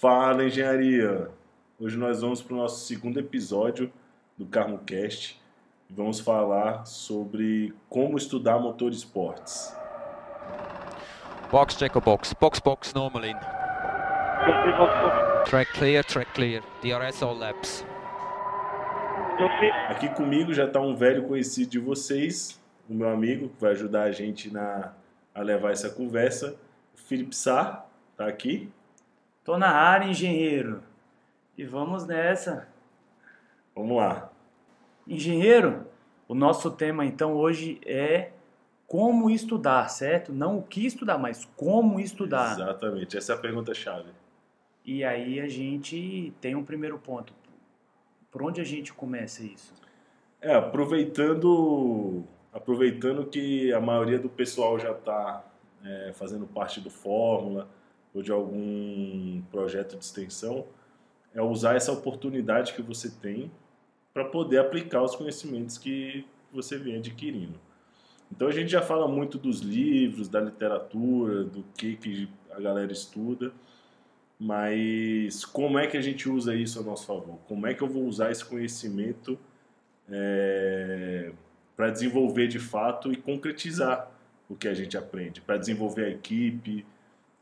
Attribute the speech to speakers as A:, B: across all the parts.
A: Fala Engenharia! Hoje nós vamos para o nosso segundo episódio do CarmoCast e vamos falar sobre como estudar motor esportes.
B: Box checker box, box box normal in. Track clear, track clear. DRS all laps.
A: Aqui comigo já está um velho conhecido de vocês, o meu amigo que vai ajudar a gente na, a levar essa conversa, o Felipe Sá, está aqui.
C: Tô na área, engenheiro. E vamos nessa.
A: Vamos lá.
C: Engenheiro, o nosso tema então hoje é como estudar, certo? Não o que estudar, mas como estudar.
A: Exatamente, essa é a pergunta-chave.
C: E aí a gente tem um primeiro ponto. Por onde a gente começa isso?
A: É, aproveitando, aproveitando que a maioria do pessoal já está é, fazendo parte do Fórmula ou de algum projeto de extensão, é usar essa oportunidade que você tem para poder aplicar os conhecimentos que você vem adquirindo. Então a gente já fala muito dos livros, da literatura, do que, que a galera estuda, mas como é que a gente usa isso a nosso favor? Como é que eu vou usar esse conhecimento é, para desenvolver de fato e concretizar o que a gente aprende, para desenvolver a equipe,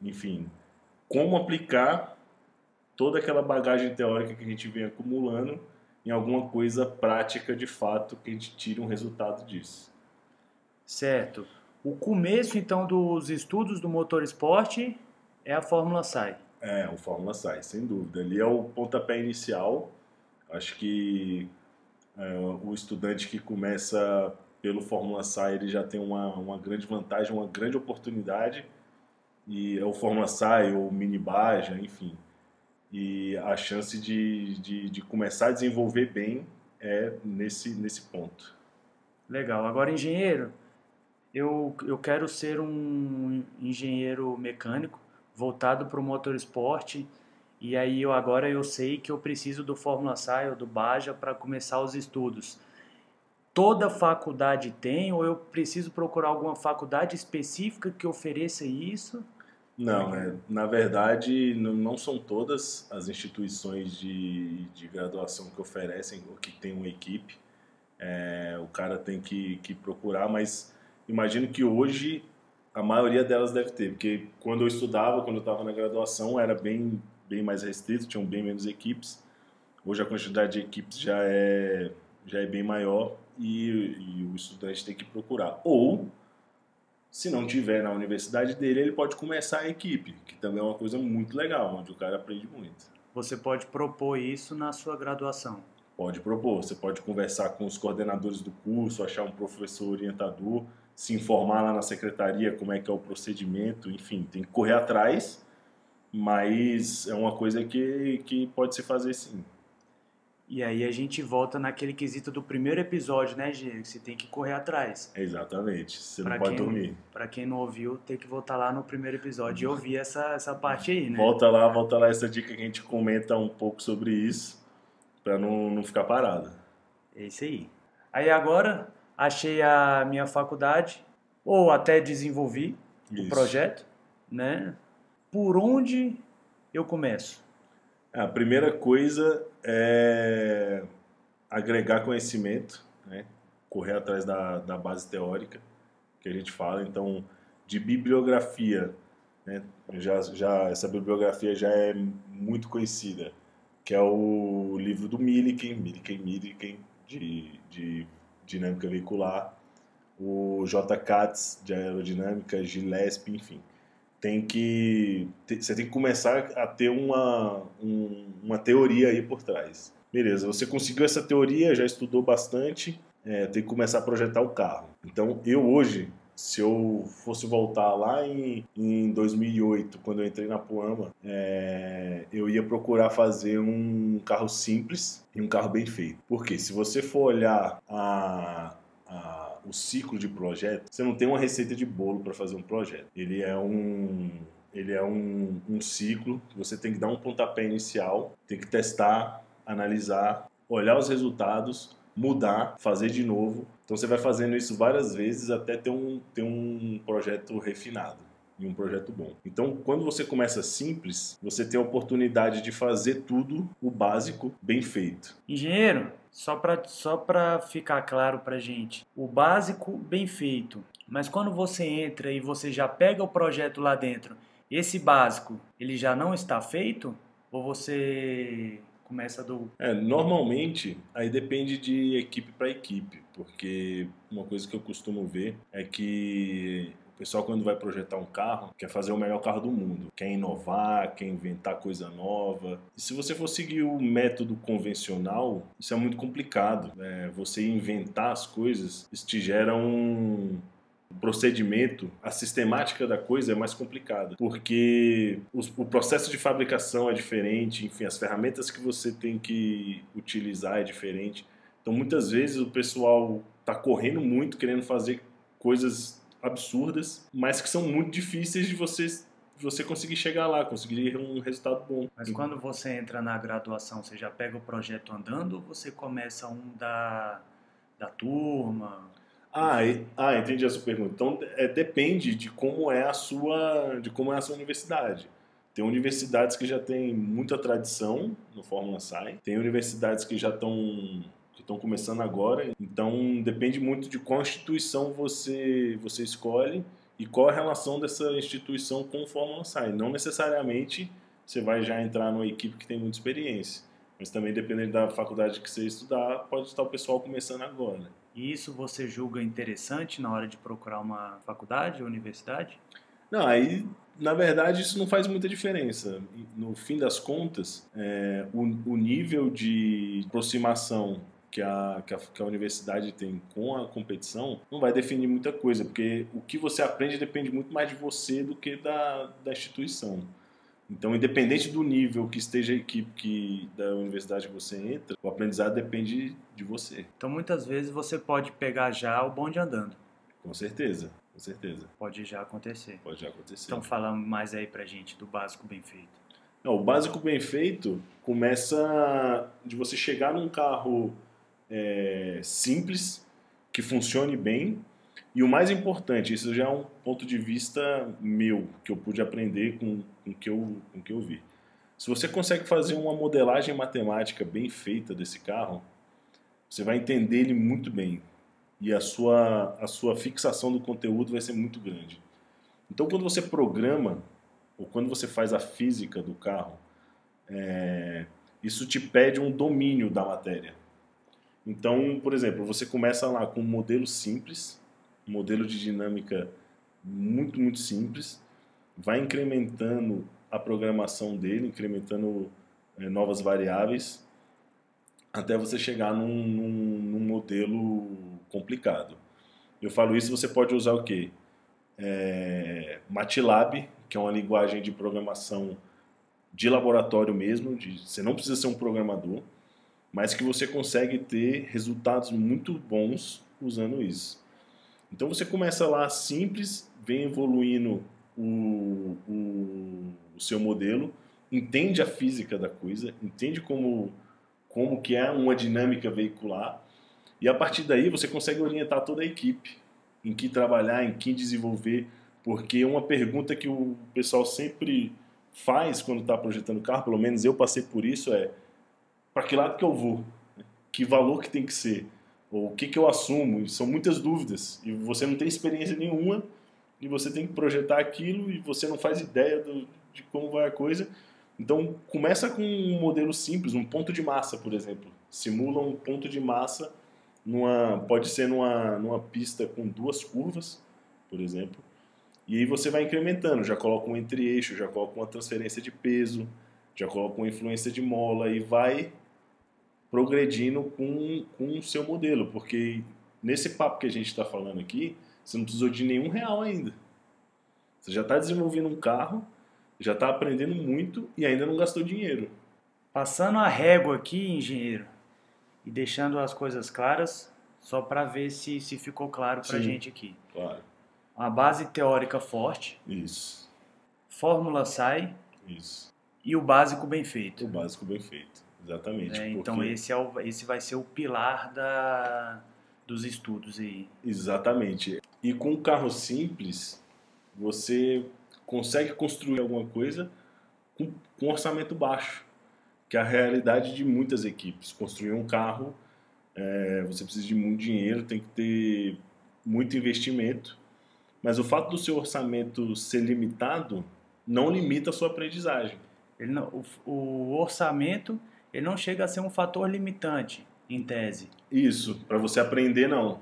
A: enfim, como aplicar toda aquela bagagem teórica que a gente vem acumulando em alguma coisa prática de fato que a gente tire um resultado disso.
C: Certo. O começo então dos estudos do motor esporte é a Fórmula SAI.
A: É, o Fórmula SAI, sem dúvida. Ali é o pontapé inicial. Acho que é, o estudante que começa pelo Fórmula SAI ele já tem uma, uma grande vantagem, uma grande oportunidade e é o Fórmula SAI ou Mini Baja, enfim. E a chance de, de, de, começar a desenvolver bem é nesse, nesse ponto.
C: Legal. Agora, engenheiro, eu, eu quero ser um engenheiro mecânico voltado para o motorsport e aí eu agora eu sei que eu preciso do Fórmula SAI ou do Baja para começar os estudos. Toda faculdade tem ou eu preciso procurar alguma faculdade específica que ofereça isso?
A: Não, é, na verdade, não são todas as instituições de, de graduação que oferecem ou que tem uma equipe. É, o cara tem que, que procurar, mas imagino que hoje a maioria delas deve ter, porque quando eu estudava, quando eu estava na graduação, era bem, bem mais restrito, tinham bem menos equipes. Hoje a quantidade de equipes já é, já é bem maior e, e o estudante tem que procurar. Ou se não tiver na universidade dele, ele pode começar a equipe, que também é uma coisa muito legal, onde o cara aprende muito.
C: Você pode propor isso na sua graduação?
A: Pode propor. Você pode conversar com os coordenadores do curso, achar um professor orientador, se informar lá na secretaria como é que é o procedimento, enfim, tem que correr atrás, mas é uma coisa que, que pode se fazer sim.
C: E aí a gente volta naquele quesito do primeiro episódio, né, Gê? Você tem que correr atrás.
A: Exatamente. Você pra não pode
C: quem,
A: dormir.
C: Para quem não ouviu, tem que voltar lá no primeiro episódio e ouvir essa, essa parte aí, né?
A: Volta lá, volta lá essa dica que a gente comenta um pouco sobre isso, para não, não ficar parado.
C: É isso aí. Aí agora, achei a minha faculdade, ou até desenvolvi isso. o projeto, né? Por onde eu começo?
A: A primeira coisa é agregar conhecimento, né? correr atrás da, da base teórica que a gente fala. Então, de bibliografia, né? já, já, essa bibliografia já é muito conhecida, que é o livro do Milliken, Milliken, Milliken, de, de dinâmica veicular, o J. Katz, de aerodinâmica, Gillespie, enfim tem que você tem que começar a ter uma, um, uma teoria aí por trás. Beleza, você conseguiu essa teoria, já estudou bastante, é, tem que começar a projetar o carro. Então, eu hoje, se eu fosse voltar lá em, em 2008, quando eu entrei na Puama, é, eu ia procurar fazer um carro simples e um carro bem feito. Porque se você for olhar a, a o ciclo de projeto, você não tem uma receita de bolo para fazer um projeto. Ele é um ele é um, um ciclo que você tem que dar um pontapé inicial, tem que testar, analisar, olhar os resultados, mudar, fazer de novo. Então você vai fazendo isso várias vezes até ter um, ter um projeto refinado. e um projeto bom. Então, quando você começa simples, você tem a oportunidade de fazer tudo o básico bem feito.
C: Engenheiro, só para só ficar claro para gente, o básico bem feito. Mas quando você entra e você já pega o projeto lá dentro, esse básico ele já não está feito? Ou você começa do.
A: É, normalmente, aí depende de equipe para equipe, porque uma coisa que eu costumo ver é que o pessoal, quando vai projetar um carro, quer fazer o melhor carro do mundo, quer inovar, quer inventar coisa nova. E se você for seguir o método convencional, isso é muito complicado. É, você inventar as coisas, isso te gera um, procedimento, a sistemática da coisa é mais complicada, porque o processo de fabricação é diferente, enfim, as ferramentas que você tem que utilizar é diferente. Então, muitas vezes o pessoal está correndo muito, querendo fazer coisas absurdas, mas que são muito difíceis de você você conseguir chegar lá, conseguir um resultado bom.
C: Mas quando você entra na graduação, você já pega o projeto andando ou você começa um da, da turma?
A: Ah, e, ah, entendi a sua pergunta. Então, é, depende de como é a sua, de como é a sua universidade. Tem universidades que já têm muita tradição no Fórmula SAI, tem universidades que já estão que estão começando agora. Então, depende muito de qual instituição você você escolhe e qual a relação dessa instituição com o Fórmula SAI. Não necessariamente você vai já entrar numa equipe que tem muita experiência, mas também dependendo da faculdade que você estudar, pode estar o pessoal começando agora.
C: E isso você julga interessante na hora de procurar uma faculdade ou universidade?
A: Não, aí na verdade isso não faz muita diferença. No fim das contas, é, o, o, nível de aproximação que a, que a, que, a, universidade tem com a competição não vai definir muita coisa, porque o que você aprende depende muito mais de você do que da, da instituição. Então, independente do nível que esteja a equipe que, da universidade que você entra, o aprendizado depende de você.
C: Então, muitas vezes você pode pegar já o bonde andando.
A: Com certeza, com certeza.
C: Pode já acontecer.
A: Pode já acontecer.
C: Então, fala mais aí pra gente do básico bem feito.
A: Não, o básico bem feito começa de você chegar num carro é, simples, que funcione bem, e o mais importante, isso já é um ponto de vista meu, que eu pude aprender com o que eu, com que eu vi. Se você consegue fazer uma modelagem matemática bem feita desse carro, você vai entender ele muito bem. E a sua, a sua fixação do conteúdo vai ser muito grande. Então, quando você programa, ou quando você faz a física do carro, é, isso te pede um domínio da matéria. Então, por exemplo, você começa lá com um modelo simples, um modelo de dinâmica muito, muito simples, vai incrementando a programação dele, incrementando é, novas variáveis, até você chegar num, num, num, modelo complicado. Eu falo isso, você pode usar o quê? É, MATLAB, que é uma linguagem de programação de laboratório mesmo, de, você não precisa ser um programador, mas que você consegue ter resultados muito bons usando isso. Então você começa lá simples, vem evoluindo o, o, o, seu modelo, entende a física da coisa, entende como, como que é uma dinâmica veicular, e a partir daí você consegue orientar toda a equipe em que trabalhar, em que desenvolver, porque uma pergunta que o pessoal sempre faz quando está projetando carro, pelo menos eu passei por isso, é para que lado que eu vou? Que valor que tem que ser? Ou o que, que eu assumo? E são muitas dúvidas. E você não tem experiência nenhuma e você tem que projetar aquilo e você não faz ideia do, de como vai a coisa. Então, começa com um modelo simples, um ponto de massa, por exemplo. Simula um ponto de massa, numa, pode ser numa, numa pista com duas curvas, por exemplo. E aí você vai incrementando, já coloca um entre-eixo, já coloca uma transferência de peso, já coloca uma influência de mola e vai progredindo com, com o seu modelo, porque nesse papo que a gente está falando aqui, você não precisou de nenhum real ainda. Você já está desenvolvendo um carro, já está aprendendo muito e ainda não gastou dinheiro.
C: Passando a régua aqui, engenheiro, e deixando as coisas claras, só para ver se, se ficou claro para a gente aqui.
A: Claro.
C: Uma base teórica forte.
A: Isso.
C: Fórmula sai.
A: Isso.
C: E o básico bem feito.
A: O básico bem feito. Exatamente.
C: É, então esse, é o, esse vai ser o pilar da, dos estudos aí.
A: Exatamente. E com um carro simples, você consegue construir alguma coisa com, com orçamento baixo, que é a realidade de muitas equipes. Construir um carro, é, você precisa de muito dinheiro, tem que ter muito investimento, mas o fato do seu orçamento ser limitado não limita a sua aprendizagem.
C: Não, o, o, orçamento ele não chega a ser um fator limitante, em tese.
A: Isso, para você aprender, não.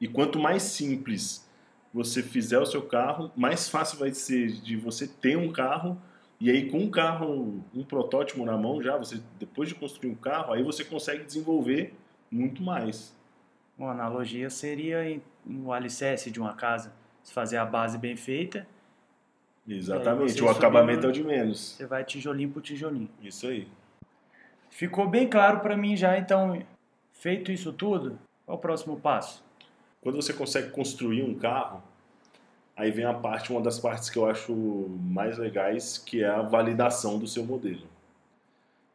A: E quanto mais simples você fizer o seu carro, mais fácil vai ser de você ter um carro e aí com um carro, um protótipo na mão já, você depois de construir um carro, aí você consegue desenvolver muito mais.
C: Uma analogia seria o alicerce de uma casa, se fazer a base bem feita.
A: Exatamente, o acabamento é o de menos.
C: Você vai tijolinho por tijolinho.
A: Isso aí.
C: Ficou bem claro para mim já, então, feito isso tudo, qual é o próximo passo?
A: Quando você consegue construir um carro, aí vem a parte, uma das partes que eu acho mais legais, que é a validação do seu modelo.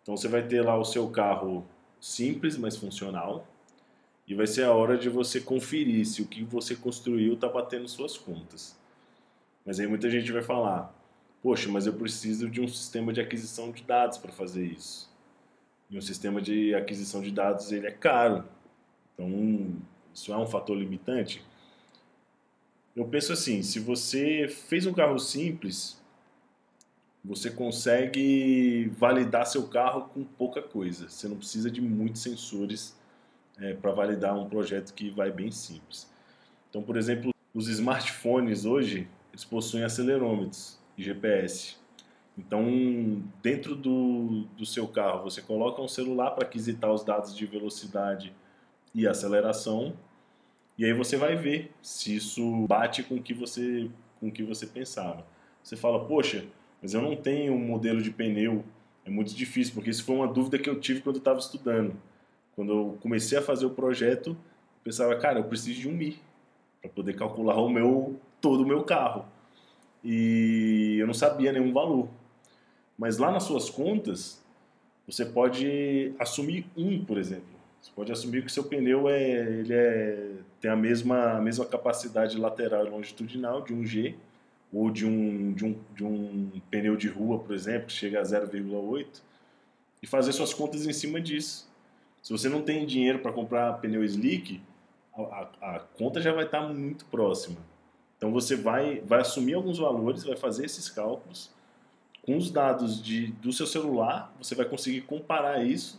A: Então você vai ter lá o seu carro simples, mas funcional, e vai ser a hora de você conferir se o que você construiu está batendo suas contas. Mas aí muita gente vai falar: Poxa, mas eu preciso de um sistema de aquisição de dados para fazer isso. E um sistema de aquisição de dados ele é caro. Então, isso é um fator limitante? Eu penso assim, se você fez um carro simples, você consegue validar seu carro com pouca coisa. Você não precisa de muitos sensores é, para validar um projeto que vai bem simples. Então, por exemplo, os smartphones hoje, eles possuem acelerômetros e GPS. Então, dentro do, do seu carro, você coloca um celular para aquisitar os dados de velocidade e aceleração e aí você vai ver se isso bate com o que você, com o que você pensava. Você fala, poxa, mas eu não tenho um modelo de pneu. É muito difícil, porque isso foi uma dúvida que eu tive quando eu estava estudando. Quando eu comecei a fazer o projeto, eu pensava, cara, eu preciso de um Mi para poder calcular o meu todo o meu carro. E eu não sabia nenhum valor. Mas lá nas suas contas, você pode assumir um, por exemplo. Você pode assumir que seu pneu é, ele é, tem a mesma, a mesma capacidade lateral e longitudinal de um G ou de um, de, um, de um pneu de rua, por exemplo, que chega a 0,8 e fazer suas contas em cima disso. Se você não tem dinheiro para comprar pneu slick, a, a, a, conta já vai estar tá muito próxima. Então você vai, vai assumir alguns valores, vai fazer esses cálculos. Com os dados de, do seu celular, você vai conseguir comparar isso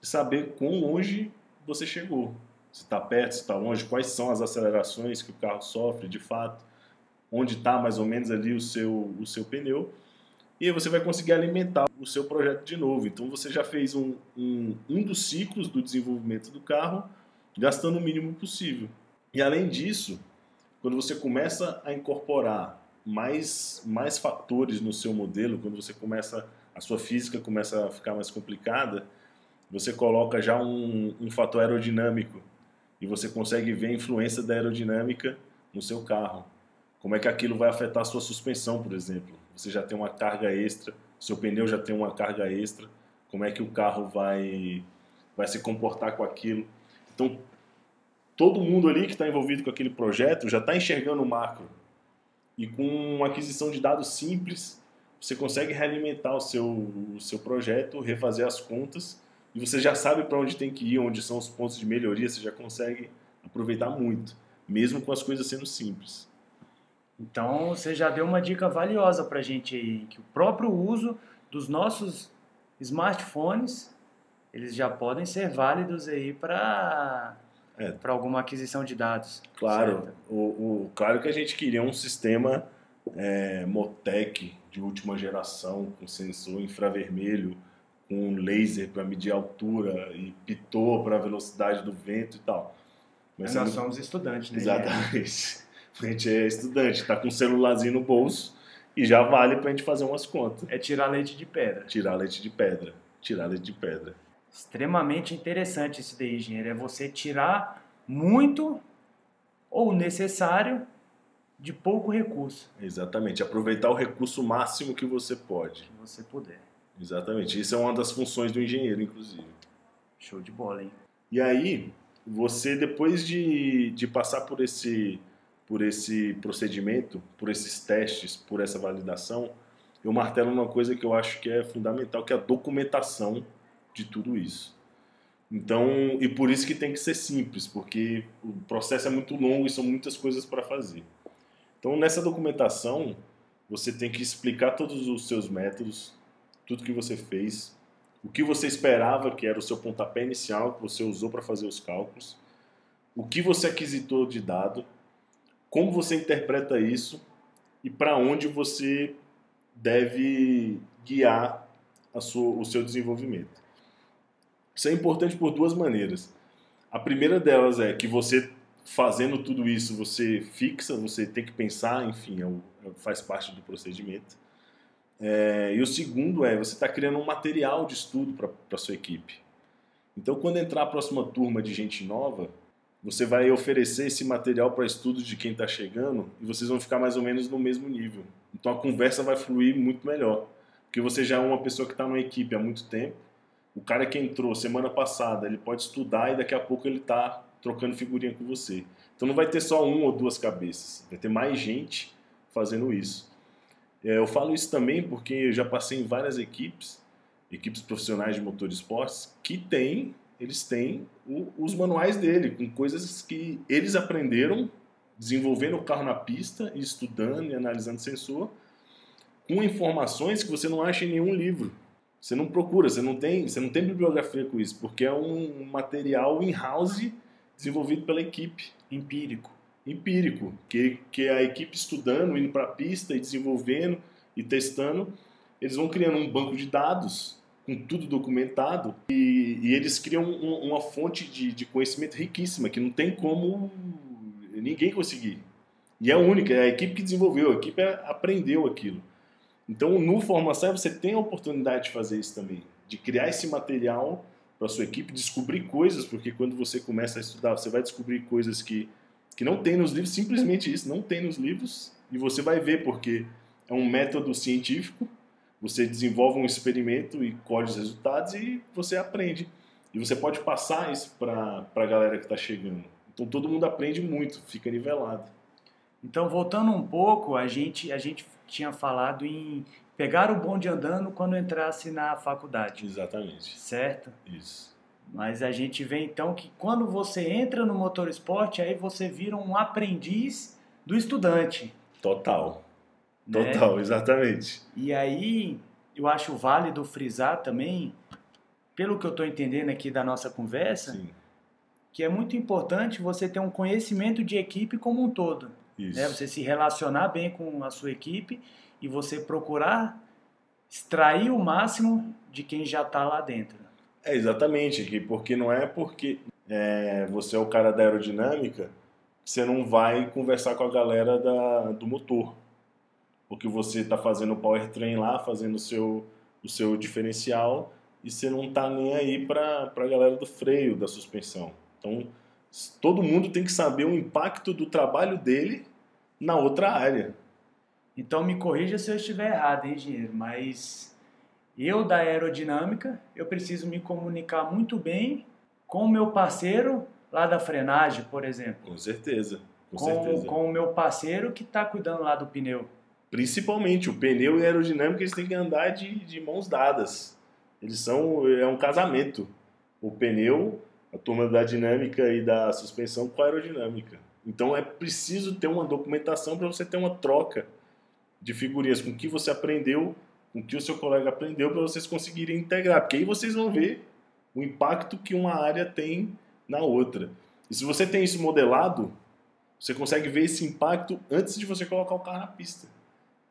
A: de saber quão longe você chegou. Se está perto, se está longe, quais são as acelerações que o carro sofre de fato, onde está mais ou menos ali o seu, o seu pneu. E aí você vai conseguir alimentar o seu projeto de novo. Então você já fez um, um, um dos ciclos do desenvolvimento do carro, gastando o mínimo possível. E além disso, quando você começa a incorporar mais, mais fatores no seu modelo, quando você começa, a sua física começa a ficar mais complicada, você coloca já um, um fator aerodinâmico e você consegue ver a influência da aerodinâmica no seu carro. Como é que aquilo vai afetar a sua suspensão, por exemplo? Você já tem uma carga extra, seu pneu já tem uma carga extra. Como é que o carro vai vai se comportar com aquilo? Então, todo mundo ali que está envolvido com aquele projeto já está enxergando o macro. E com aquisição de dados simples, você consegue realimentar o seu, o seu projeto, refazer as contas e você já sabe para onde tem que ir, onde são os pontos de melhoria, você já consegue aproveitar muito, mesmo com as coisas sendo simples.
C: Então você já deu uma dica valiosa para a gente aí, que o próprio uso dos nossos smartphones, eles já podem ser válidos aí para é. para alguma aquisição de dados.
A: Claro, o, o, claro que a gente queria um sistema é, Motec de última geração, com sensor infravermelho, com laser para medir a altura e pitot para a velocidade do vento e tal.
C: Mas nós somos estudantes, né?
A: Exatamente. A gente é estudante, está com um celularzinho no bolso e já vale para a gente fazer umas contas.
C: É tirar leite de pedra.
A: Tirar leite de pedra. Tirar leite de pedra.
C: Extremamente interessante isso daí, engenheiro. É você tirar muito ou necessário de pouco recurso.
A: Exatamente. Aproveitar o recurso máximo que você pode.
C: Que você puder.
A: Exatamente. Isso é uma das funções do engenheiro, inclusive.
C: Show de bola, hein?
A: E aí, você, depois de, de passar por esse, por esse procedimento, por esses testes, por essa validação, eu martelo numa coisa que eu acho que é fundamental, que é a documentação de tudo isso. Então, e por isso que tem que ser simples, porque o processo é muito longo e são muitas coisas para fazer. Então, nessa documentação, você tem que explicar todos os seus métodos, tudo que você fez, o que você esperava que era o seu pontapé inicial que você usou para fazer os cálculos, o que você aquisitou de dado, como você interpreta isso e para onde você deve guiar sua, o seu desenvolvimento. Isso é importante por duas maneiras. A primeira delas é que você fazendo tudo isso, você fixa, você tem que pensar, enfim, é é, faz parte do procedimento. É, e o segundo é, você está criando um material de estudo para sua equipe. Então, quando entrar a próxima turma de gente nova, você vai oferecer esse material para estudo de quem está chegando e vocês vão ficar mais ou menos no mesmo nível. Então, a conversa vai fluir muito melhor. Porque você já é uma pessoa que está numa equipe há muito tempo. O cara que entrou semana passada, ele pode estudar e daqui a pouco ele está trocando figurinha com você. Então não vai ter só uma ou duas cabeças, vai ter mais gente fazendo isso. É, eu falo isso também porque eu já passei em várias equipes, equipes profissionais de motor esportes, que tem, eles têm o, os manuais dele, com coisas que eles aprenderam desenvolvendo o carro na pista, estudando e analisando sensor, com informações que você não acha em nenhum livro. Você não procura, você não tem, você não tem bibliografia com isso, porque é um material in-house desenvolvido pela equipe.
C: Empírico.
A: Empírico, que, que a equipe estudando, indo para a pista e desenvolvendo e testando, eles vão criando um banco de dados com tudo documentado e, e eles criam um, uma fonte de, de conhecimento riquíssima que não tem como ninguém conseguir. E é única, é a equipe que desenvolveu, a equipe aprendeu aquilo. Então, no Formação, você tem a oportunidade de fazer isso também, de criar esse material para sua equipe, descobrir coisas, porque quando você começa a estudar, você vai descobrir coisas que, que não tem nos livros, simplesmente isso, não tem nos livros, e você vai ver porque é um método científico, você desenvolve um experimento e colhe os resultados e você aprende. E você pode passar isso para a galera que está chegando. Então todo mundo aprende muito, fica nivelado.
C: Então voltando um pouco, a gente a gente tinha falado em pegar o bonde andando quando entrasse na faculdade.
A: Exatamente.
C: Certo?
A: Isso.
C: Mas a gente vê então que quando você entra no motor esporte, aí você vira um aprendiz do estudante.
A: Total. Né? Total, exatamente.
C: E aí eu acho válido frisar também, pelo que eu estou entendendo aqui da nossa conversa, Sim. que é muito importante você ter um conhecimento de equipe como um todo. Né? Você se relacionar bem com a sua equipe e você procurar extrair o máximo de quem já está lá dentro.
A: É exatamente, porque não é porque é, você é o cara da aerodinâmica que você não vai conversar com a galera da, do motor, porque você está fazendo o powertrain lá, fazendo o seu, o seu diferencial e você não está nem aí para a galera do freio, da suspensão. Então, todo mundo tem que saber o impacto do trabalho dele na outra área.
C: Então me corrija se eu estiver errado, hein, engenheiro, mas eu da aerodinâmica, eu preciso me comunicar muito bem com o meu parceiro lá da frenagem, por exemplo.
A: Com certeza. Com,
C: com
A: certeza.
C: Com o meu parceiro que está cuidando lá do pneu.
A: Principalmente, o pneu e a aerodinâmica eles têm que andar de, de mãos dadas. Eles são é um casamento. O pneu, a turma da dinâmica e da suspensão com a aerodinâmica. Então é preciso ter uma documentação para você ter uma troca de figurinhas com o que você aprendeu, com o que o seu colega aprendeu, para vocês conseguirem integrar. Porque aí vocês vão ver o impacto que uma área tem na outra. E se você tem isso modelado, você consegue ver esse impacto antes de você colocar o carro na pista.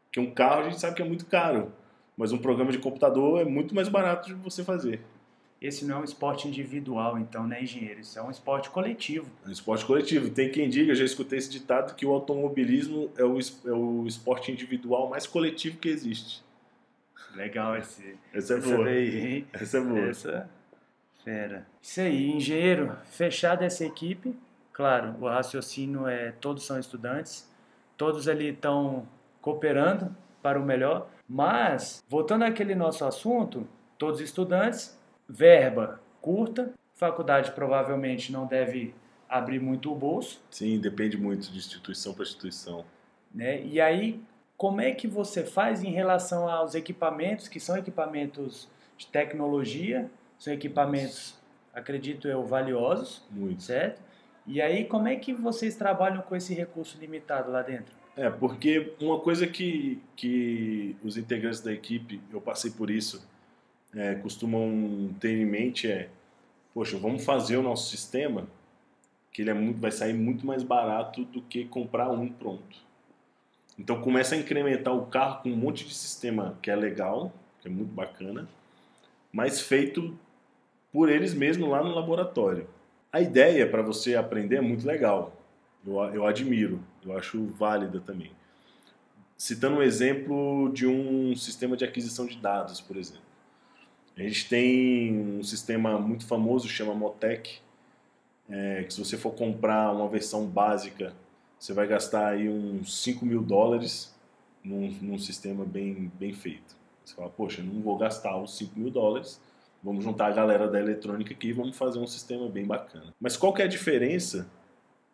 A: Porque um carro a gente sabe que é muito caro, mas um programa de computador é muito mais barato de você fazer
C: esse não é um esporte individual, então, né, engenheiro? Isso é um esporte coletivo.
A: É um esporte coletivo. Tem quem diga, já escutei esse ditado, que o automobilismo é o, é o esporte individual mais coletivo que existe.
C: Legal esse.
A: Essa é essa boa. Daí, essa é boa.
C: Essa fera. Isso aí, engenheiro. Fechada essa equipe. Claro, o raciocínio é todos são estudantes, todos ali estão cooperando para o melhor. Mas, voltando àquele nosso assunto, todos estudantes, verba curta, faculdade provavelmente não deve abrir muito o bolso,
A: Sim, depende muito de instituição para instituição.
C: né? E aí, como é que você faz em relação aos equipamentos, que são equipamentos de tecnologia, são equipamentos, acredito eu, valiosos,
A: Muito.
C: certo? E aí, como é que vocês trabalham com esse recurso limitado lá dentro?
A: É, porque uma coisa que, que os integrantes da equipe, eu passei por isso, é, costumam ter em mente é, poxa, vamos fazer o nosso sistema, que ele é muito, vai sair muito mais barato do que comprar um pronto. Então começa a incrementar o carro com um monte de sistema que é legal, que é muito bacana, mas feito por eles mesmos lá no laboratório. A ideia para você aprender é muito legal. Eu, eu admiro, eu acho válida também. Citando um exemplo de um sistema de aquisição de dados, por exemplo. A gente tem um sistema muito famoso, chama Motec, é, que se você for comprar uma versão básica, você vai gastar aí uns 5 mil dólares num, num sistema bem, bem feito. Você fala, poxa, não vou gastar os 5 mil dólares, vamos juntar a galera da eletrônica aqui e vamos fazer um sistema bem bacana. Mas qual que é a diferença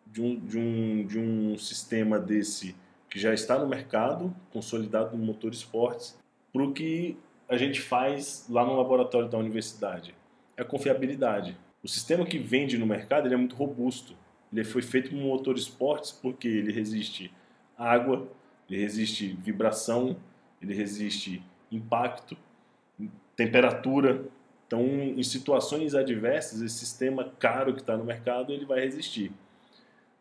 A: de um, de um, de um sistema desse que já está no mercado, consolidado no motor esportes, para o que a gente faz lá no laboratório da universidade? É a confiabilidade. O sistema que vende no mercado ele é muito robusto. Ele foi feito com motor esportes porque ele resiste água, ele resiste vibração, ele resiste impacto, temperatura. Então, em situações adversas, esse sistema caro que está no mercado ele vai resistir.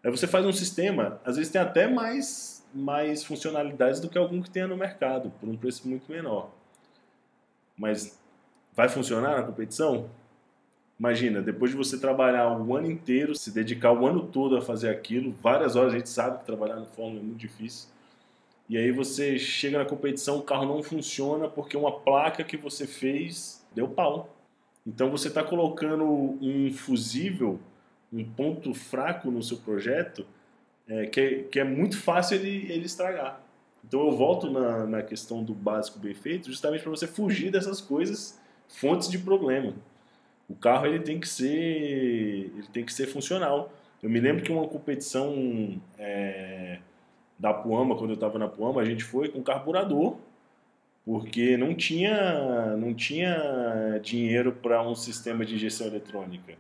A: Aí você faz um sistema, às vezes tem até mais, mais funcionalidades do que algum que tenha no mercado, por um preço muito menor. Mas vai funcionar na competição? Imagina, depois de você trabalhar um ano inteiro, se dedicar o ano todo a fazer aquilo, várias horas, a gente sabe que trabalhar no Fórmula é muito difícil. E aí você chega na competição, o carro não funciona porque uma placa que você fez deu pau. Então você está colocando um fusível, um ponto fraco no seu projeto, é, que, é, que é muito fácil ele, ele estragar. Então eu volto na, na questão do básico bem feito, justamente para você fugir dessas coisas, fontes de problema. O carro ele tem que ser, ele tem que ser funcional. Eu me lembro que uma competição é, da Puama, quando eu estava na Puama, a gente foi com carburador, porque não tinha, não tinha dinheiro para um sistema de injeção eletrônica.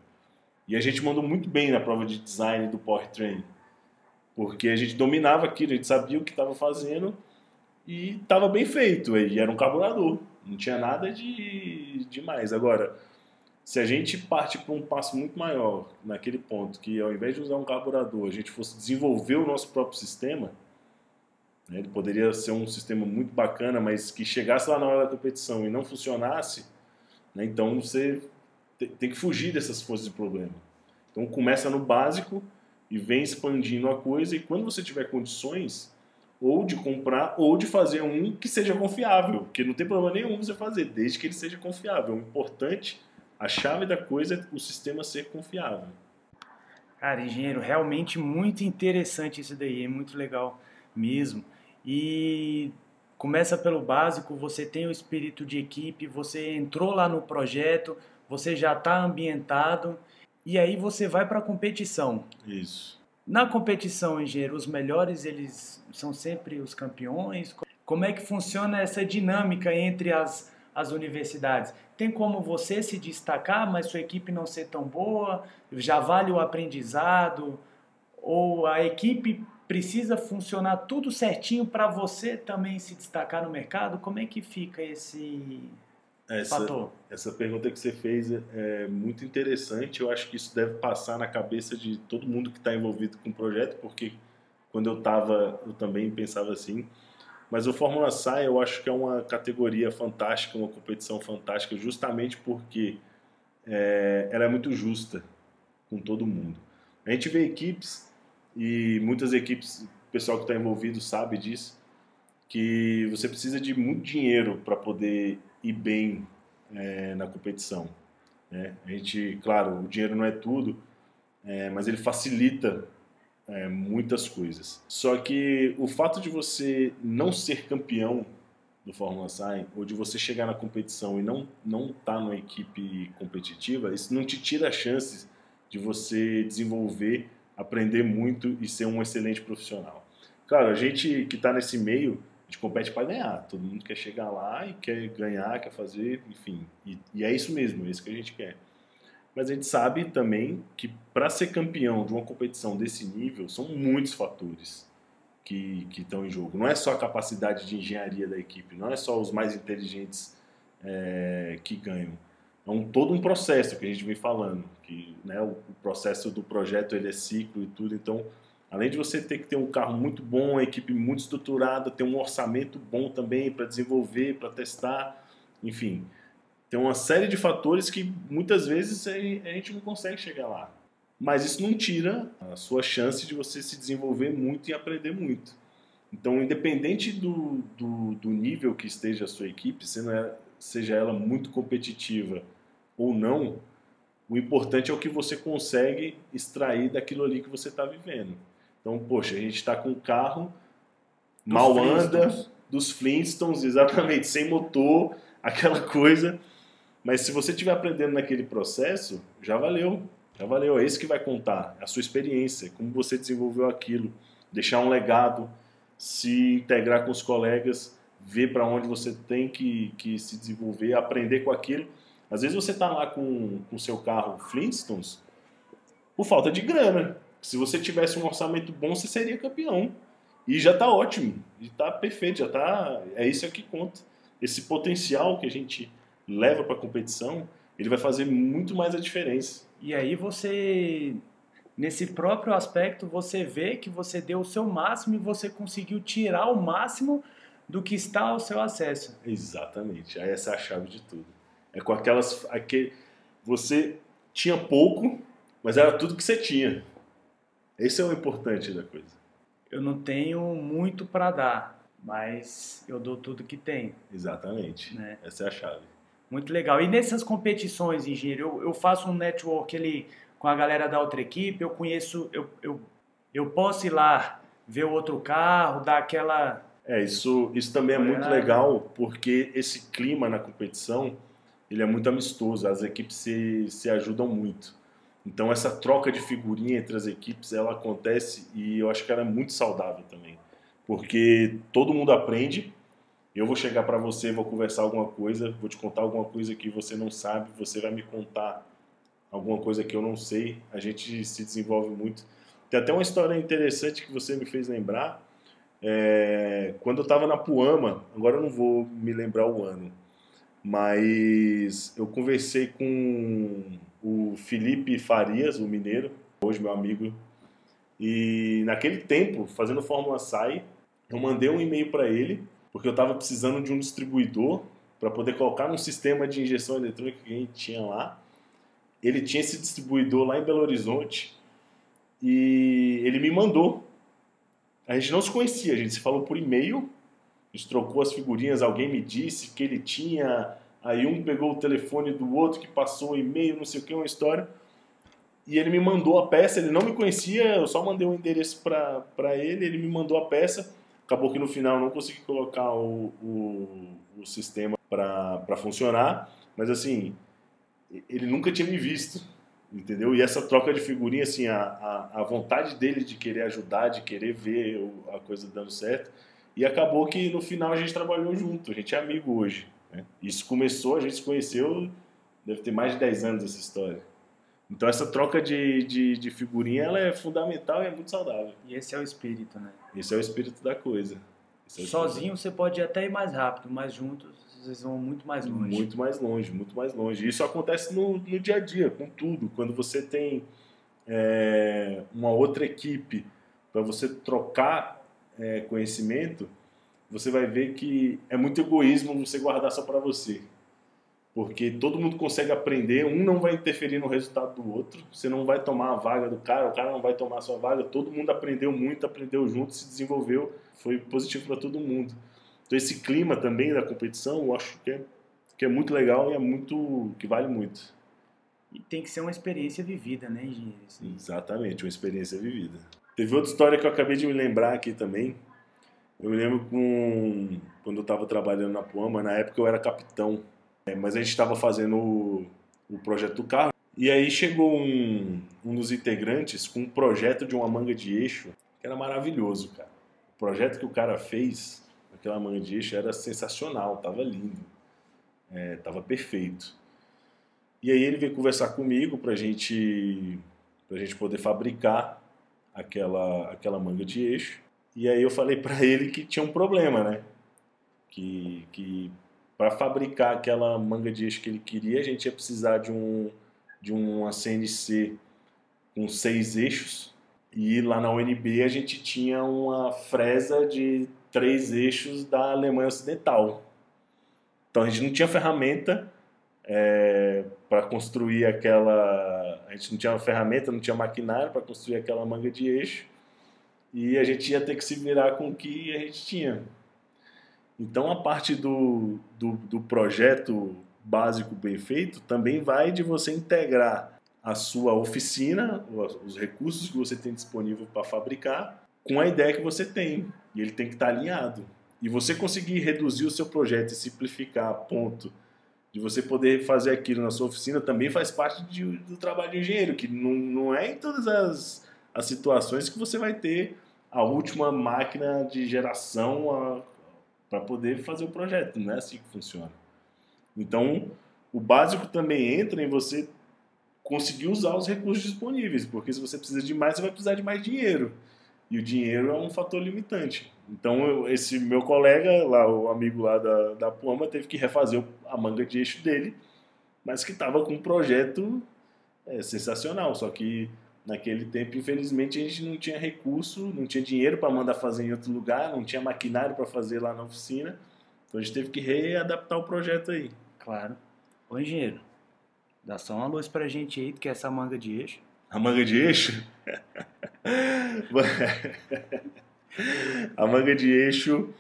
A: E a gente mandou muito bem na prova de design do powertrain, porque a gente dominava aquilo, a gente sabia o que estava fazendo e estava bem feito. E era um carburador, não tinha nada de demais. Agora, se a gente parte para um passo muito maior naquele ponto, que ao invés de usar um carburador, a gente fosse desenvolver o nosso próprio sistema, né, ele poderia ser um sistema muito bacana, mas que chegasse lá na hora da competição e não funcionasse, né, então você tem que fugir dessas forças de problema. Então começa no básico e vem expandindo a coisa, e quando você tiver condições, ou de comprar, ou de fazer um que seja confiável, porque não tem problema nenhum você fazer, desde que ele seja confiável. O importante a chave da coisa é o sistema ser confiável.
C: Cara, engenheiro, realmente muito interessante isso daí, é muito legal mesmo. E começa pelo básico, você tem o espírito de equipe, você entrou lá no projeto, você já está ambientado e aí você vai para a competição.
A: Isso.
C: Na competição, engenheiro, os melhores eles são sempre os campeões. Como é que funciona essa dinâmica entre as, as universidades? Tem como você se destacar, mas sua equipe não ser tão boa? Já vale o aprendizado? Ou a equipe precisa funcionar tudo certinho para você também se destacar no mercado? Como é que fica esse
A: essa,
C: fator?
A: Essa pergunta que você fez é muito interessante. Eu acho que isso deve passar na cabeça de todo mundo que está envolvido com o projeto, porque quando eu estava, eu também pensava assim. Mas o Fórmula SAI eu acho que é uma categoria fantástica, uma competição fantástica, justamente porque é, ela é muito justa com todo mundo. A gente vê equipes, e muitas equipes, o pessoal que está envolvido sabe disso, que você precisa de muito dinheiro para poder ir bem é, na competição. Né? A gente, claro, o dinheiro não é tudo, é, mas ele facilita é, muitas coisas. Só que o fato de você não ser campeão do Fórmula Sign, ou de você chegar na competição e não não estar tá numa equipe competitiva, isso não te tira chances de você desenvolver, aprender muito e ser um excelente profissional. Claro, a gente que está nesse meio, gente compete para ganhar. Todo mundo quer chegar lá e quer ganhar, quer fazer, enfim. E, e é isso mesmo, é isso que a gente quer. Mas a gente sabe também que para ser campeão de uma competição desse nível, são muitos fatores que, estão em jogo. Não é só a capacidade de engenharia da equipe, não é só os mais inteligentes é, que ganham. É um, todo um processo que a gente vem falando, que né, o, o, processo do projeto ele é ciclo e tudo, então além de você ter que ter um carro muito bom, uma equipe muito estruturada, ter um orçamento bom também para desenvolver, para testar, enfim, tem uma série de fatores que muitas vezes a gente não consegue chegar lá. Mas isso não tira a sua chance de você se desenvolver muito e aprender muito. Então, independente do, do, do nível que esteja a sua equipe, seja ela muito competitiva ou não, o importante é o que você consegue extrair daquilo ali que você está vivendo. Então, poxa, a gente está com um carro, dos mal Flintstones. anda, dos Flintstones, exatamente, sem motor, aquela coisa. Mas se você estiver aprendendo naquele processo, já valeu. Já valeu. É isso que vai contar. É a sua experiência, como você desenvolveu aquilo. Deixar um legado, se integrar com os colegas, ver para onde você tem que, que se desenvolver, aprender com aquilo. Às vezes você está lá com o seu carro Flintstones por falta de grana. Se você tivesse um orçamento bom, você seria campeão. E já está ótimo. E está perfeito. Já tá, é isso que conta. Esse potencial que a gente leva para a competição, ele vai fazer muito mais a diferença.
C: E aí você, nesse próprio aspecto, você vê que você deu o seu máximo e você conseguiu tirar o máximo do que está ao seu acesso.
A: Exatamente. Aí essa é a chave de tudo. É com aquelas. Aquele, você tinha pouco, mas era tudo que você tinha. Esse é o importante da coisa.
C: Eu não tenho muito para dar, mas eu dou tudo que tenho.
A: Exatamente. Né? Essa é a chave.
C: Muito legal. E nessas competições, engenheiro, eu, eu faço um network ali com a galera da outra equipe, eu conheço, eu, eu, eu posso ir lá ver o outro carro, dar aquela.
A: É, isso, isso também é muito legal, porque esse clima na competição ele é muito amistoso, as equipes se, se ajudam muito. Então essa troca de figurinha entre as equipes ela acontece e eu acho que ela é muito saudável também, porque todo mundo aprende eu vou chegar para você, vou conversar alguma coisa, vou te contar alguma coisa que você não sabe, você vai me contar alguma coisa que eu não sei. A gente se desenvolve muito. Tem até uma história interessante que você me fez lembrar. É, quando eu estava na Puama, agora eu não vou me lembrar o ano, mas eu conversei com o Felipe Farias, o mineiro, hoje meu amigo, e naquele tempo, fazendo Fórmula SAI, eu mandei um e-mail para ele porque eu estava precisando de um distribuidor para poder colocar num sistema de injeção eletrônica que a gente tinha lá. Ele tinha esse distribuidor lá em Belo Horizonte e ele me mandou. A gente não se conhecia, a gente se falou por e-mail, a gente trocou as figurinhas, alguém me disse que ele tinha, aí um pegou o telefone do outro que passou o e-mail, não sei o que, uma história. E ele me mandou a peça, ele não me conhecia, eu só mandei um endereço para ele, ele me mandou a peça Acabou que no final não consegui colocar o, o, o sistema para funcionar, mas assim, ele nunca tinha me visto, entendeu? E essa troca de figurinha, assim, a, a, a vontade dele de querer ajudar, de querer ver a coisa dando certo, e acabou que no final a gente trabalhou junto, a gente é amigo hoje. Né? Isso começou, a gente se conheceu, deve ter mais de 10 anos essa história. Então essa troca de, de, de, figurinha ela é fundamental e é muito saudável.
C: E esse é o espírito, né?
A: Esse é o espírito da coisa.
C: É Sozinho você pode até ir mais rápido, mas juntos vocês vão muito mais longe.
A: Muito mais longe, muito mais longe. Isso acontece no, no dia a dia, com tudo. Quando você tem é, uma outra equipe para você trocar é, conhecimento, você vai ver que é muito egoísmo você guardar só para você porque todo mundo consegue aprender, um não vai interferir no resultado do outro, você não vai tomar a vaga do cara, o cara não vai tomar a sua vaga, todo mundo aprendeu muito, aprendeu junto, se desenvolveu, foi positivo para todo mundo. Então esse clima também da competição, eu acho que é, que é muito legal e é muito que vale muito.
C: E tem que ser uma experiência vivida, né, engenheiro?
A: Exatamente, uma experiência vivida. Teve outra história que eu acabei de me lembrar aqui também. Eu me lembro com quando eu estava trabalhando na Puama, na época eu era capitão é, mas a gente estava fazendo o, o, projeto do carro E aí chegou um, um dos integrantes com um projeto de uma manga de eixo que era maravilhoso, cara. O projeto que o cara fez, aquela manga de eixo, era sensacional, tava lindo, é, tava perfeito. E aí ele veio conversar comigo pra gente, pra gente poder fabricar aquela, aquela manga de eixo. E aí eu falei para ele que tinha um problema, né? Que, que para fabricar aquela manga de eixo que ele queria, a gente ia precisar de um de uma CNC com seis eixos e lá na UNB a gente tinha uma fresa de três eixos da Alemanha Ocidental. Então a gente não tinha ferramenta é, para construir aquela. A gente não tinha ferramenta, não tinha maquinário para construir aquela manga de eixo e a gente ia ter que se virar com o que a gente tinha. Então a parte do, do, do projeto básico bem feito também vai de você integrar a sua oficina, os recursos que você tem disponível para fabricar, com a ideia que você tem. E ele tem que estar tá alinhado. E você conseguir reduzir o seu projeto e simplificar a ponto de você poder fazer aquilo na sua oficina também faz parte de, do trabalho de engenheiro, que não, não é em todas as, as situações que você vai ter a última máquina de geração para poder fazer o projeto. Não é assim que funciona. Então, o básico também entra em você conseguir usar os recursos disponíveis, porque se você precisa de mais, você vai precisar de mais dinheiro. E o dinheiro é um fator limitante. Então, eu, esse meu colega, lá, o amigo lá da, da Puma, teve que refazer a manga de eixo dele, mas que estava com um projeto é, sensacional. Só que naquele tempo, infelizmente, a gente não tinha recurso, não tinha dinheiro para mandar fazer em outro lugar, não tinha maquinário para fazer lá na oficina. Então a gente teve que readaptar o projeto aí.
C: Claro. Ô engenheiro, dá só uma luz pra gente aí, que é essa manga de eixo.
A: A manga de eixo? a manga de eixo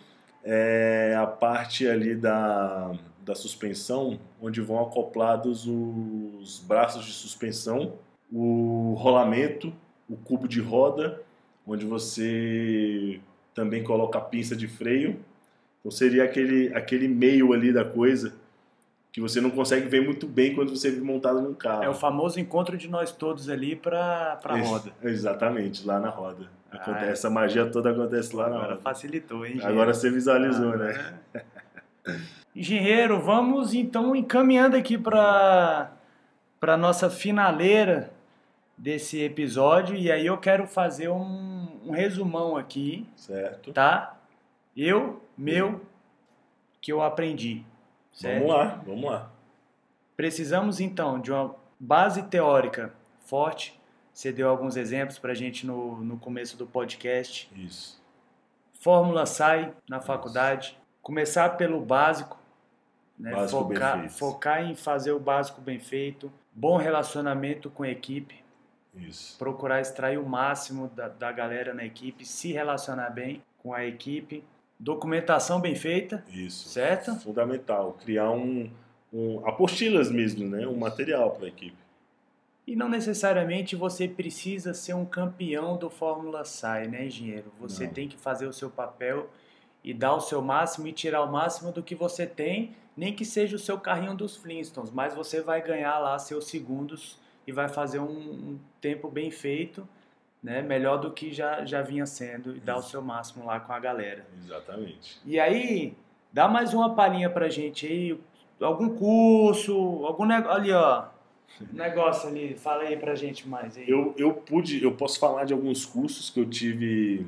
A: é a parte ali da, da suspensão, onde vão acoplados os braços de suspensão, o rolamento, o cubo de roda, onde você também coloca a pinça de freio. Então seria aquele, aquele meio ali da coisa que você não consegue ver muito bem quando você vive montado num carro.
C: É o famoso encontro de nós todos ali para a roda.
A: Exatamente, lá na roda. Ah, é. Essa magia toda acontece lá na
C: Agora
A: roda.
C: facilitou, hein?
A: Agora você visualizou, ah, né?
C: É. Engenheiro, vamos então encaminhando aqui para para nossa finaleira desse episódio e aí eu quero fazer um, um resumão aqui,
A: certo?
C: Tá? Eu, meu, que eu aprendi.
A: Certo? Vamos lá, vamos lá.
C: Precisamos então de uma base teórica forte. Você deu alguns exemplos para a gente no, no começo do podcast.
A: Isso.
C: Fórmula sai na faculdade. Isso. Começar pelo básico. Né?
A: Básico
C: focar, focar em fazer o básico bem feito. Bom relacionamento com a equipe.
A: Isso.
C: Procurar extrair o máximo da, da galera na equipe. Se relacionar bem com a equipe documentação bem feita.
A: Isso.
C: Certo?
A: Fundamental. Criar um, um apostilas mesmo, né? Um material para a equipe.
C: E não necessariamente você precisa ser um campeão do Fórmula SAI, né, engenheiro? Você
A: não.
C: tem que fazer o seu papel e dar o seu máximo e tirar o máximo do que você tem, nem que seja o seu carrinho dos Flintstones, mas você vai ganhar lá seus segundos e vai fazer um, um tempo bem feito né, melhor do que já, já vinha sendo e dar o seu máximo lá com a galera.
A: Exatamente.
C: E aí, dá mais uma palhinha pra gente aí, algum curso, algum negócio ali, ó. Negócio ali, fala aí pra gente mais aí.
A: Eu, eu pude, eu posso falar de alguns cursos que eu tive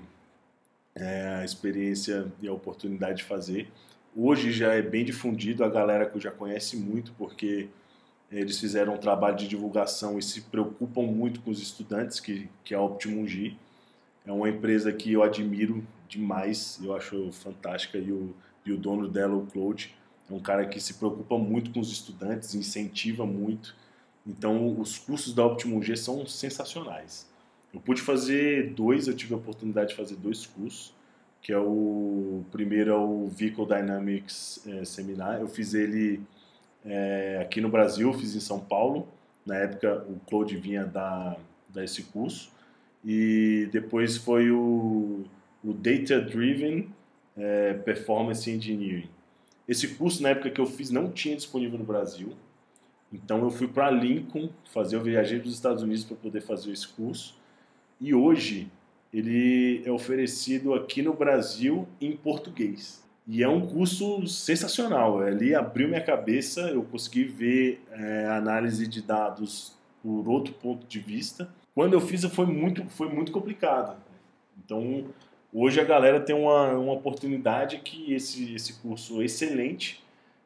A: é, a experiência e a oportunidade de fazer. Hoje já é bem difundido, a galera que eu já conhece muito, porque eles fizeram um trabalho de divulgação e se preocupam muito com os estudantes, que, que é a G. É uma empresa que eu admiro demais, eu acho fantástica, e o, e o dono dela, o Claude, é um cara que se preocupa muito com os estudantes, incentiva muito. Então, os cursos da Optimum G são sensacionais. Eu pude fazer dois, eu tive a oportunidade de fazer dois cursos, que é o primeiro é o Vehicle Dynamics é, Seminar. Eu fiz ele é, aqui no Brasil, fiz em São Paulo. Na época, o Claude vinha dar, dar esse curso. E depois foi o, o Data Driven é, Performance Engineering. Esse curso, na época que eu fiz, não tinha disponível no Brasil. Então eu fui para Lincoln fazer, eu viajei dos Estados Unidos para poder fazer esse curso. E hoje ele é oferecido aqui no Brasil em português. E é um curso sensacional. Ali abriu minha cabeça, eu consegui ver é, análise de dados por outro ponto de vista. Quando eu fiz foi muito, foi muito complicado. Então hoje a galera tem uma, uma oportunidade que esse, esse curso excelente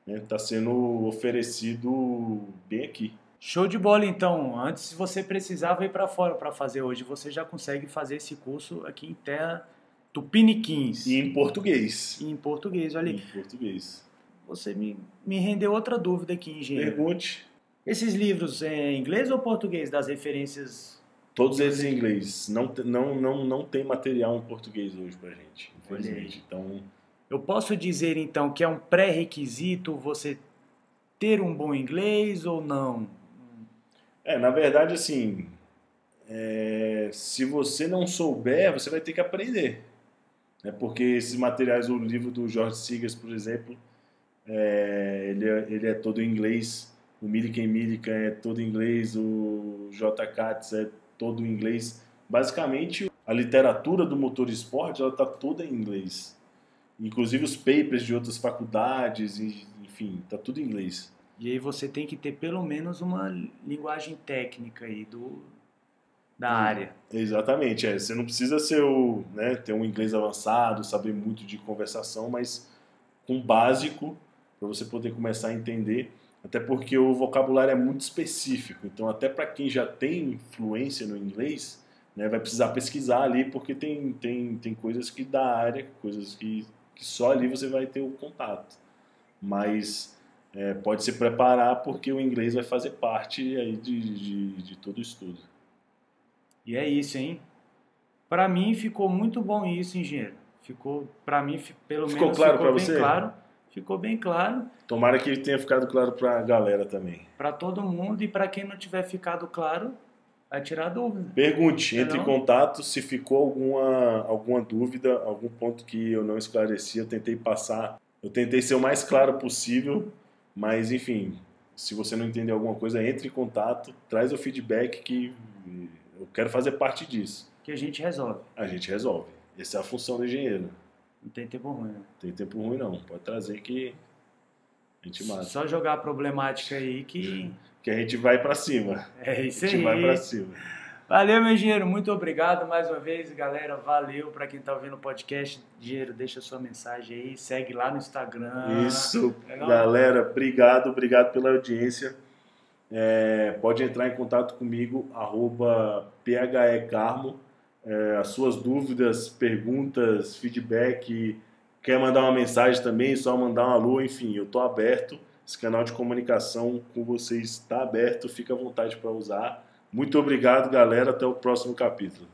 A: está né, tá sendo oferecido bem aqui.
C: Show de bola, então. Antes você precisava ir para fora para fazer hoje, você já consegue fazer esse curso aqui em terra Tupiniquins.
A: E em português.
C: E em português, olha aí.
A: Em português.
C: Você me, me rendeu outra dúvida aqui, engenheiro.
A: Pergunte.
C: Esses livros é em inglês ou português das referências?
A: Todos eles em inglês. Não, não, não, não tem material em português hoje pra gente, infelizmente. Então.
C: Eu posso dizer então que é um pré-requisito você ter um bom inglês ou não?
A: É, na verdade, assim, é, se você não souber, você vai ter que aprender. Né? Porque esses materiais, o livro do George Sigers, por exemplo, é, ele, é, ele é todo em inglês. O Milliken Millikan é todo em inglês. O J. Katz é todo em inglês. Basicamente, a literatura do motor esporte está toda em inglês. Inclusive os papers de outras faculdades, enfim, está tudo em inglês.
C: E aí você tem que ter pelo menos uma linguagem técnica aí do, da hum, área.
A: Exatamente, é. Você não precisa ser o, né, ter um inglês avançado, saber muito de conversação, mas com básico para você poder começar a entender. Até porque o vocabulário é muito específico. Então, até para quem já tem fluência no inglês, né, vai precisar pesquisar ali, porque tem, tem, tem coisas que da área, coisas que, que só ali você vai ter o contato. Mas é, pode se preparar porque o inglês vai fazer parte aí de, de, de todo o estudo.
C: E é isso, hein? Para mim ficou muito bom isso, engenheiro. Ficou, para mim, pelo
A: ficou
C: menos
A: claro
C: ficou
A: bem você?
C: claro. Ficou bem claro.
A: Tomara que tenha ficado claro para a galera também.
C: Para todo mundo e para quem não tiver ficado claro, vai tirar dúvida.
A: Pergunte, entre em contato se ficou alguma, alguma dúvida, algum ponto que eu não esclareci, eu tentei passar, eu tentei ser o mais claro possível mas, enfim, se você não entender alguma coisa, entre em contato, traz o feedback que eu quero fazer parte disso.
C: Que a gente resolve.
A: A gente resolve. Essa é a função do engenheiro.
C: Não tem tempo ruim, né?
A: Não tem tempo ruim, não. Pode trazer que a gente mata.
C: Só jogar a problemática aí que...
A: Que a gente vai para cima.
C: É isso aí.
A: A gente aí. vai para cima.
C: Valeu, meu engenheiro. Muito obrigado mais uma vez, galera. Valeu para quem tá ouvindo o podcast. Engenheiro, deixa sua mensagem aí. Segue lá no Instagram.
A: Isso, galera. Obrigado, obrigado pela audiência. É, pode entrar em contato comigo, arroba phecarmo. É, as suas dúvidas, perguntas, feedback. Quer mandar uma mensagem também, só mandar um alô, enfim, eu tô aberto. Esse canal de comunicação com vocês está aberto, fica à vontade para usar. Muito obrigado, galera. Até o próximo capítulo.